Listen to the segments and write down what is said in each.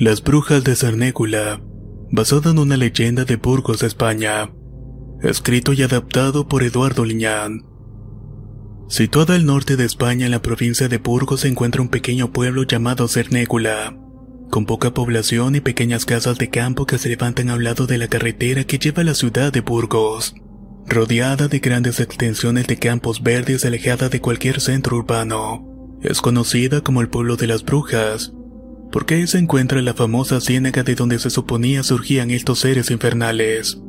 Las brujas de Cernécula, basada en una leyenda de Burgos, España. Escrito y adaptado por Eduardo Liñán. Situada al norte de España en la provincia de Burgos se encuentra un pequeño pueblo llamado Cernécula, con poca población y pequeñas casas de campo que se levantan a un lado de la carretera que lleva a la ciudad de Burgos. Rodeada de grandes extensiones de campos verdes alejada de cualquier centro urbano. Es conocida como el pueblo de las brujas, porque ahí se encuentra la famosa ciénaga de donde se suponía surgían estos seres infernales,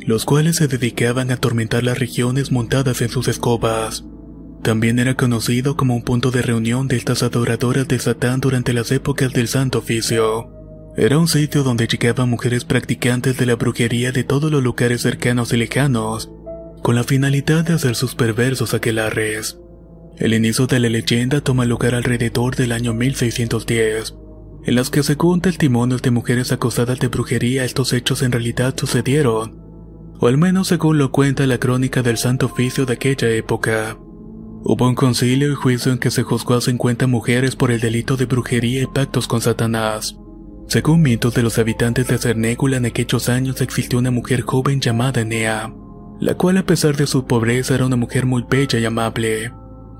los cuales se dedicaban a atormentar las regiones montadas en sus escobas. También era conocido como un punto de reunión de estas adoradoras de Satán durante las épocas del Santo Oficio. Era un sitio donde llegaban mujeres practicantes de la brujería de todos los lugares cercanos y lejanos, con la finalidad de hacer sus perversos aquelarres. El inicio de la leyenda toma lugar alrededor del año 1610, en las que según testimonios de mujeres acusadas de brujería estos hechos en realidad sucedieron, o al menos según lo cuenta la crónica del Santo Oficio de aquella época. Hubo un concilio y juicio en que se juzgó a 50 mujeres por el delito de brujería y pactos con Satanás. Según mitos de los habitantes de Cernégula en aquellos años existió una mujer joven llamada Enea, la cual a pesar de su pobreza era una mujer muy bella y amable.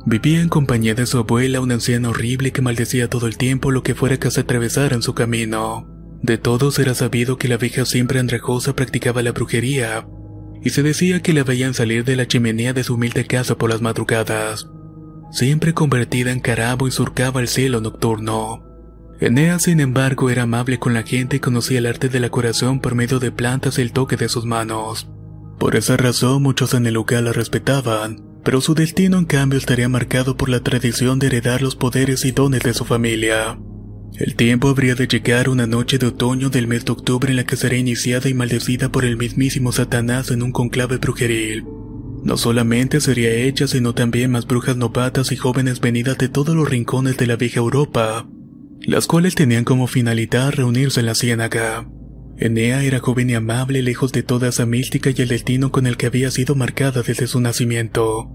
Vivía en compañía de su abuela, una anciana horrible que maldecía todo el tiempo lo que fuera que se atravesara en su camino. De todos era sabido que la vieja siempre andrajosa practicaba la brujería, y se decía que la veían salir de la chimenea de su humilde casa por las madrugadas, siempre convertida en carabo y surcaba el cielo nocturno. Enea, sin embargo, era amable con la gente y conocía el arte de la curación por medio de plantas y el toque de sus manos. Por esa razón muchos en el lugar la respetaban, pero su destino en cambio estaría marcado por la tradición de heredar los poderes y dones de su familia. El tiempo habría de llegar una noche de otoño del mes de octubre en la que será iniciada y maldecida por el mismísimo Satanás en un conclave brujeril. No solamente sería ella, sino también más brujas novatas y jóvenes venidas de todos los rincones de la vieja Europa, las cuales tenían como finalidad reunirse en la ciénaga. Enea era joven y amable, lejos de toda esa mística y el destino con el que había sido marcada desde su nacimiento.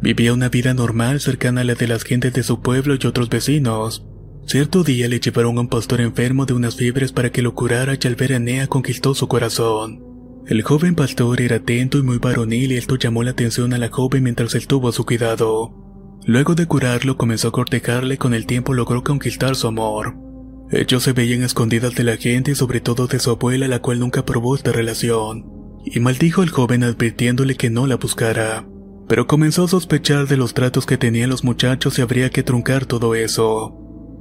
Vivía una vida normal cercana a la de las gentes de su pueblo y otros vecinos. Cierto día le llevaron a un pastor enfermo de unas fiebres para que lo curara y al ver a Enea conquistó su corazón. El joven pastor era atento y muy varonil y esto llamó la atención a la joven mientras él tuvo a su cuidado. Luego de curarlo comenzó a cortejarle y con el tiempo logró conquistar su amor. Ellos se veían escondidas de la gente y sobre todo de su abuela la cual nunca probó esta relación. Y maldijo al joven advirtiéndole que no la buscara. Pero comenzó a sospechar de los tratos que tenían los muchachos y habría que truncar todo eso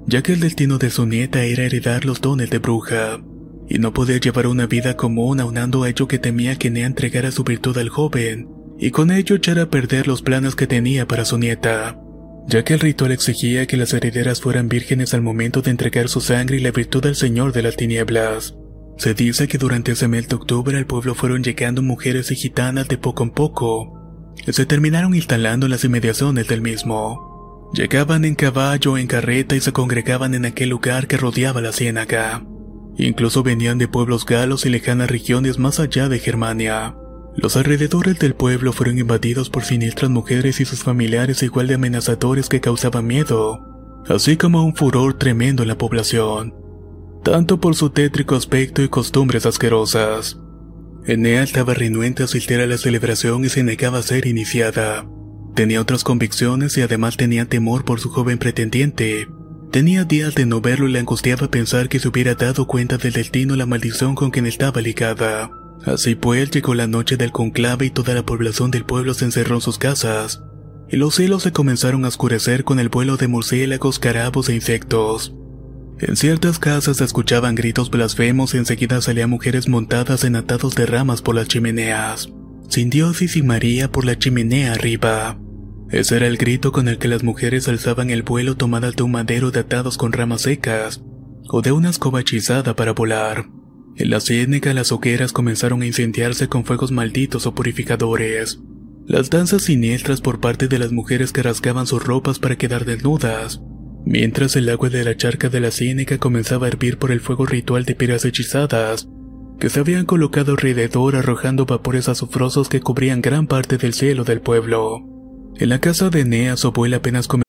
ya que el destino de su nieta era heredar los dones de bruja, y no podía llevar una vida común aunando a ello que temía que Nea entregara su virtud al joven, y con ello echara a perder los planes que tenía para su nieta, ya que el ritual exigía que las herederas fueran vírgenes al momento de entregar su sangre y la virtud al Señor de las Tinieblas. Se dice que durante ese mes de octubre al pueblo fueron llegando mujeres y gitanas de poco en poco, se terminaron instalando en las inmediaciones del mismo. Llegaban en caballo o en carreta y se congregaban en aquel lugar que rodeaba la ciénaga. Incluso venían de pueblos galos y lejanas regiones más allá de Germania. Los alrededores del pueblo fueron invadidos por siniestras mujeres y sus familiares igual de amenazadores que causaban miedo, así como un furor tremendo en la población, tanto por su tétrico aspecto y costumbres asquerosas. Enea estaba renuente a asistir la celebración y se negaba a ser iniciada. Tenía otras convicciones y además tenía temor por su joven pretendiente. Tenía días de no verlo y le angustiaba pensar que se hubiera dado cuenta del destino la maldición con quien estaba ligada. Así pues, llegó la noche del conclave y toda la población del pueblo se encerró en sus casas. y los cielos se comenzaron a oscurecer con el vuelo de murciélagos, carabos e insectos. En ciertas casas se escuchaban gritos blasfemos y enseguida salían mujeres montadas en atados de ramas por las chimeneas, sin Dios y sin María por la chimenea arriba. Ese era el grito con el que las mujeres alzaban el vuelo tomadas de un madero de atados con ramas secas, o de una escoba hechizada para volar. En la ciénaga las hogueras comenzaron a incendiarse con fuegos malditos o purificadores. Las danzas siniestras por parte de las mujeres que rasgaban sus ropas para quedar desnudas, mientras el agua de la charca de la ciénaga comenzaba a hervir por el fuego ritual de piras hechizadas, que se habían colocado alrededor arrojando vapores azufrosos que cubrían gran parte del cielo del pueblo. En la casa de Eneas, su abuela apenas comenzó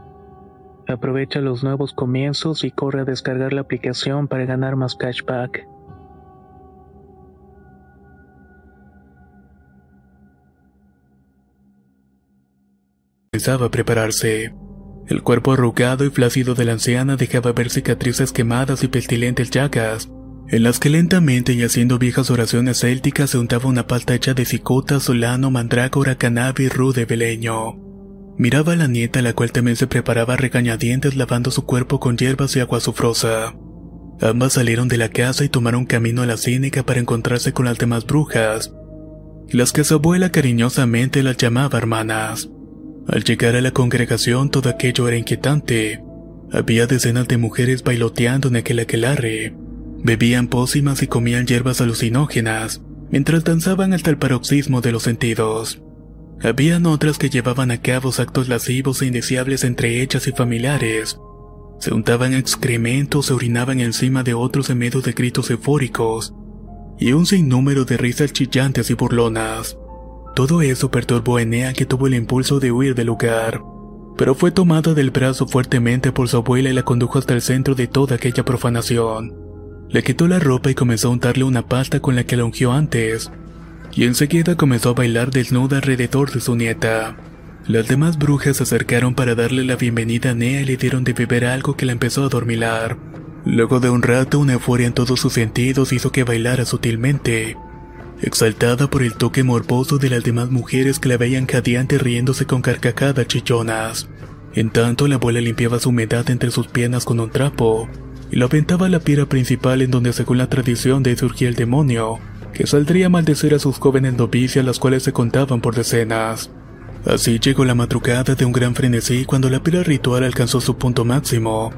Aprovecha los nuevos comienzos y corre a descargar la aplicación para ganar más cashback. Comenzaba a prepararse. El cuerpo arrugado y flácido de la anciana dejaba ver cicatrices quemadas y pestilentes llagas, en las que lentamente y haciendo viejas oraciones célticas se untaba una pasta hecha de cicota, solano, mandrágora, cannabis, rude, beleño. Miraba a la nieta, la cual también se preparaba regañadientes lavando su cuerpo con hierbas y agua azufrosa. Ambas salieron de la casa y tomaron camino a la cínica para encontrarse con las demás brujas, las que su abuela cariñosamente las llamaba hermanas. Al llegar a la congregación todo aquello era inquietante. Había decenas de mujeres bailoteando en aquel aquelarre. Bebían pócimas y comían hierbas alucinógenas, mientras danzaban hasta el paroxismo de los sentidos. Habían otras que llevaban a cabo actos lascivos e indeseables entre ellas y familiares. Se untaban excrementos, se orinaban encima de otros en medio de gritos eufóricos, y un sinnúmero de risas chillantes y burlonas. Todo eso perturbó a Enea que tuvo el impulso de huir del lugar. pero fue tomada del brazo fuertemente por su abuela y la condujo hasta el centro de toda aquella profanación. Le quitó la ropa y comenzó a untarle una pasta con la que la ungió antes, y enseguida comenzó a bailar desnuda alrededor de su nieta. Las demás brujas se acercaron para darle la bienvenida a Nea y le dieron de beber algo que la empezó a dormilar. Luego de un rato, una euforia en todos sus sentidos hizo que bailara sutilmente. Exaltada por el toque morboso de las demás mujeres que la veían jadeante riéndose con carcajadas chillonas. En tanto, la abuela limpiaba su humedad entre sus piernas con un trapo y lo aventaba a la piedra principal en donde según la tradición de surgía el demonio, que saldría a maldecir a sus jóvenes novicias las cuales se contaban por decenas. Así llegó la madrugada de un gran frenesí cuando la pira ritual alcanzó su punto máximo.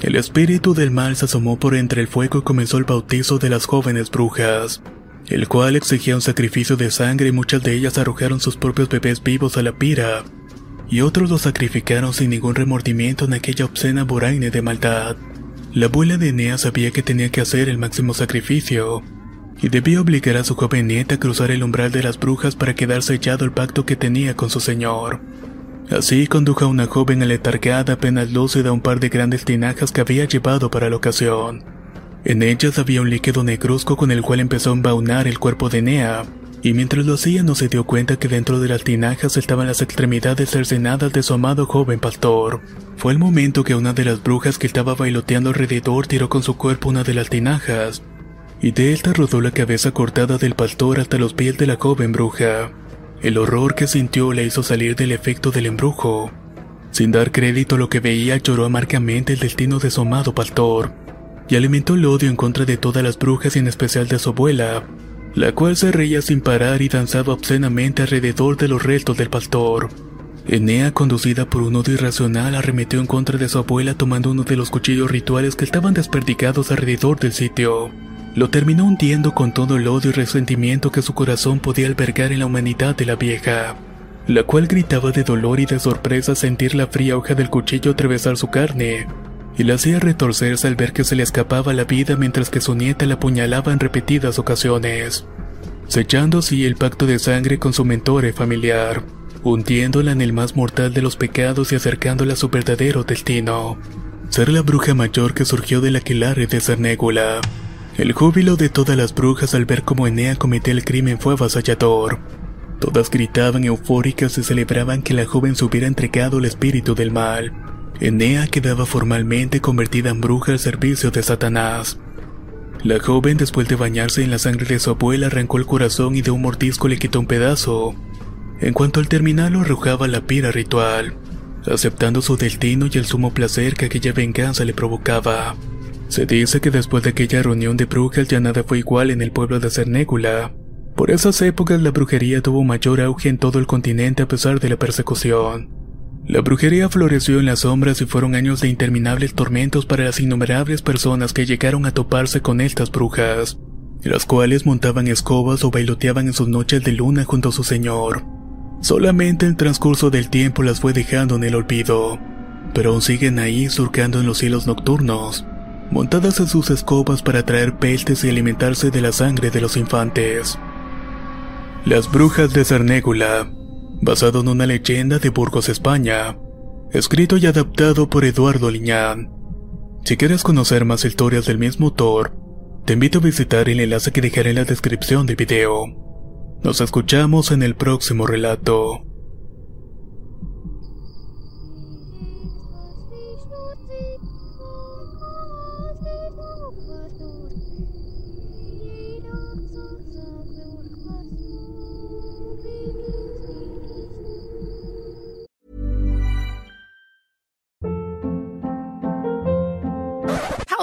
El espíritu del mal se asomó por entre el fuego y comenzó el bautizo de las jóvenes brujas, el cual exigía un sacrificio de sangre y muchas de ellas arrojaron sus propios bebés vivos a la pira, y otros los sacrificaron sin ningún remordimiento en aquella obscena boraine de maldad. La abuela de Enea sabía que tenía que hacer el máximo sacrificio, y debía obligar a su joven nieta a cruzar el umbral de las brujas para quedar sellado el pacto que tenía con su señor. Así condujo a una joven aletargada apenas lúcida a un par de grandes tinajas que había llevado para la ocasión. En ellas había un líquido negruzco con el cual empezó a embaunar el cuerpo de Nea, y mientras lo hacía no se dio cuenta que dentro de las tinajas estaban las extremidades cercenadas de su amado joven pastor. Fue el momento que una de las brujas que estaba bailoteando alrededor tiró con su cuerpo una de las tinajas, y de esta rodó la cabeza cortada del pastor hasta los pies de la joven bruja. El horror que sintió la hizo salir del efecto del embrujo. Sin dar crédito a lo que veía, lloró amargamente el destino de su amado pastor, y alimentó el odio en contra de todas las brujas y en especial de su abuela, la cual se reía sin parar y danzaba obscenamente alrededor de los restos del pastor. Enea, conducida por un odio irracional, arremetió en contra de su abuela tomando uno de los cuchillos rituales que estaban desperdigados alrededor del sitio. Lo terminó hundiendo con todo el odio y resentimiento que su corazón podía albergar en la humanidad de la vieja, la cual gritaba de dolor y de sorpresa sentir la fría hoja del cuchillo atravesar su carne, y la hacía retorcerse al ver que se le escapaba la vida mientras que su nieta la apuñalaba en repetidas ocasiones, sellando así el pacto de sangre con su mentore familiar, hundiéndola en el más mortal de los pecados y acercándola a su verdadero destino, ser la bruja mayor que surgió del aquelarre de Cernégula. El júbilo de todas las brujas al ver cómo Enea cometía el crimen fue avasallador. Todas gritaban eufóricas y celebraban que la joven se hubiera entregado al espíritu del mal. Enea quedaba formalmente convertida en bruja al servicio de Satanás. La joven, después de bañarse en la sangre de su abuela, arrancó el corazón y de un mordisco le quitó un pedazo. En cuanto al terminal, lo arrojaba la pira ritual, aceptando su destino y el sumo placer que aquella venganza le provocaba. Se dice que después de aquella reunión de brujas ya nada fue igual en el pueblo de Cernégula. Por esas épocas la brujería tuvo mayor auge en todo el continente a pesar de la persecución. La brujería floreció en las sombras y fueron años de interminables tormentos para las innumerables personas que llegaron a toparse con estas brujas, las cuales montaban escobas o bailoteaban en sus noches de luna junto a su señor. Solamente el transcurso del tiempo las fue dejando en el olvido, pero aún siguen ahí surcando en los cielos nocturnos, montadas en sus escobas para traer pestes y alimentarse de la sangre de los infantes. Las Brujas de Cernégula, basado en una leyenda de Burgos, España, escrito y adaptado por Eduardo Liñán. Si quieres conocer más historias del mismo autor, te invito a visitar el enlace que dejaré en la descripción del video. Nos escuchamos en el próximo relato.